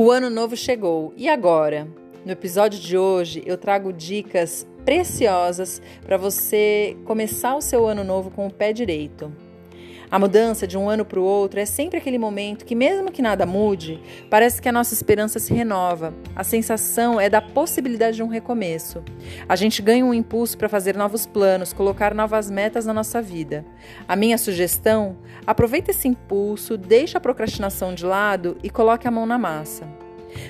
O ano novo chegou e agora? No episódio de hoje eu trago dicas preciosas para você começar o seu ano novo com o pé direito. A mudança de um ano para o outro é sempre aquele momento que, mesmo que nada mude, parece que a nossa esperança se renova. A sensação é da possibilidade de um recomeço. A gente ganha um impulso para fazer novos planos, colocar novas metas na nossa vida. A minha sugestão: aproveite esse impulso, deixe a procrastinação de lado e coloque a mão na massa.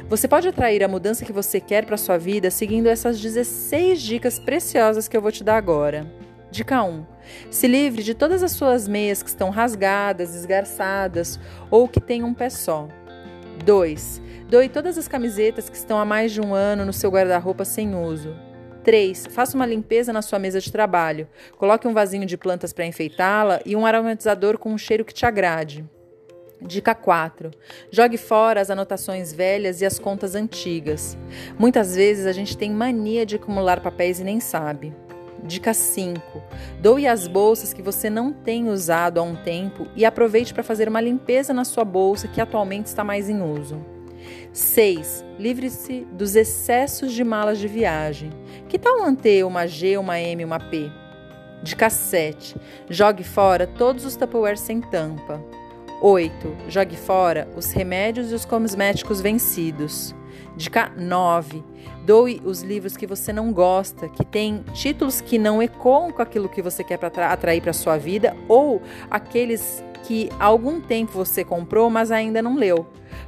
Você pode atrair a mudança que você quer para sua vida seguindo essas 16 dicas preciosas que eu vou te dar agora. Dica 1. Se livre de todas as suas meias que estão rasgadas, esgarçadas ou que têm um pé só. 2. Doe todas as camisetas que estão há mais de um ano no seu guarda-roupa sem uso. 3. Faça uma limpeza na sua mesa de trabalho. Coloque um vasinho de plantas para enfeitá-la e um aromatizador com um cheiro que te agrade. Dica 4. Jogue fora as anotações velhas e as contas antigas. Muitas vezes a gente tem mania de acumular papéis e nem sabe. Dica 5. Doe as bolsas que você não tem usado há um tempo e aproveite para fazer uma limpeza na sua bolsa que atualmente está mais em uso. 6. Livre-se dos excessos de malas de viagem. Que tal manter uma G, uma M, uma P? Dica 7. Jogue fora todos os Tupperware sem tampa. 8. Jogue fora os remédios e os cosméticos vencidos. Dica 9. Doe os livros que você não gosta, que têm títulos que não ecoam com aquilo que você quer atrair para sua vida ou aqueles que há algum tempo você comprou, mas ainda não leu.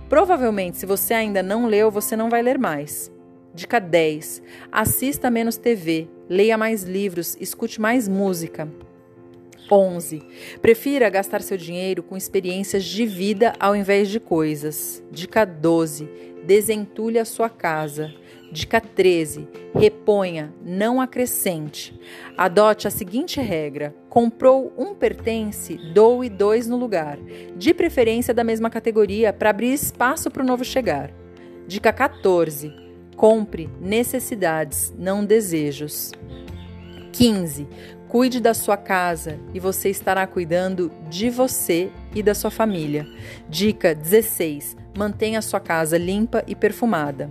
Provavelmente, se você ainda não leu, você não vai ler mais. Dica 10. Assista menos TV, leia mais livros, escute mais música. 11. Prefira gastar seu dinheiro com experiências de vida ao invés de coisas. Dica 12. Desentulhe a sua casa. Dica 13. Reponha, não acrescente. Adote a seguinte regra: comprou um pertence, doe dois no lugar, de preferência da mesma categoria, para abrir espaço para o novo chegar. Dica 14. Compre necessidades, não desejos. 15. Cuide da sua casa e você estará cuidando de você e da sua família. Dica 16: mantenha a sua casa limpa e perfumada.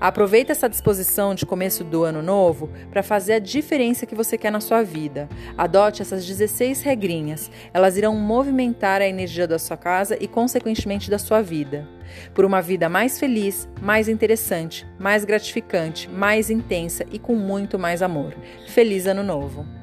Aproveite essa disposição de começo do ano novo para fazer a diferença que você quer na sua vida. Adote essas 16 regrinhas. Elas irão movimentar a energia da sua casa e, consequentemente, da sua vida. Por uma vida mais feliz, mais interessante, mais gratificante, mais intensa e com muito mais amor. Feliz Ano Novo!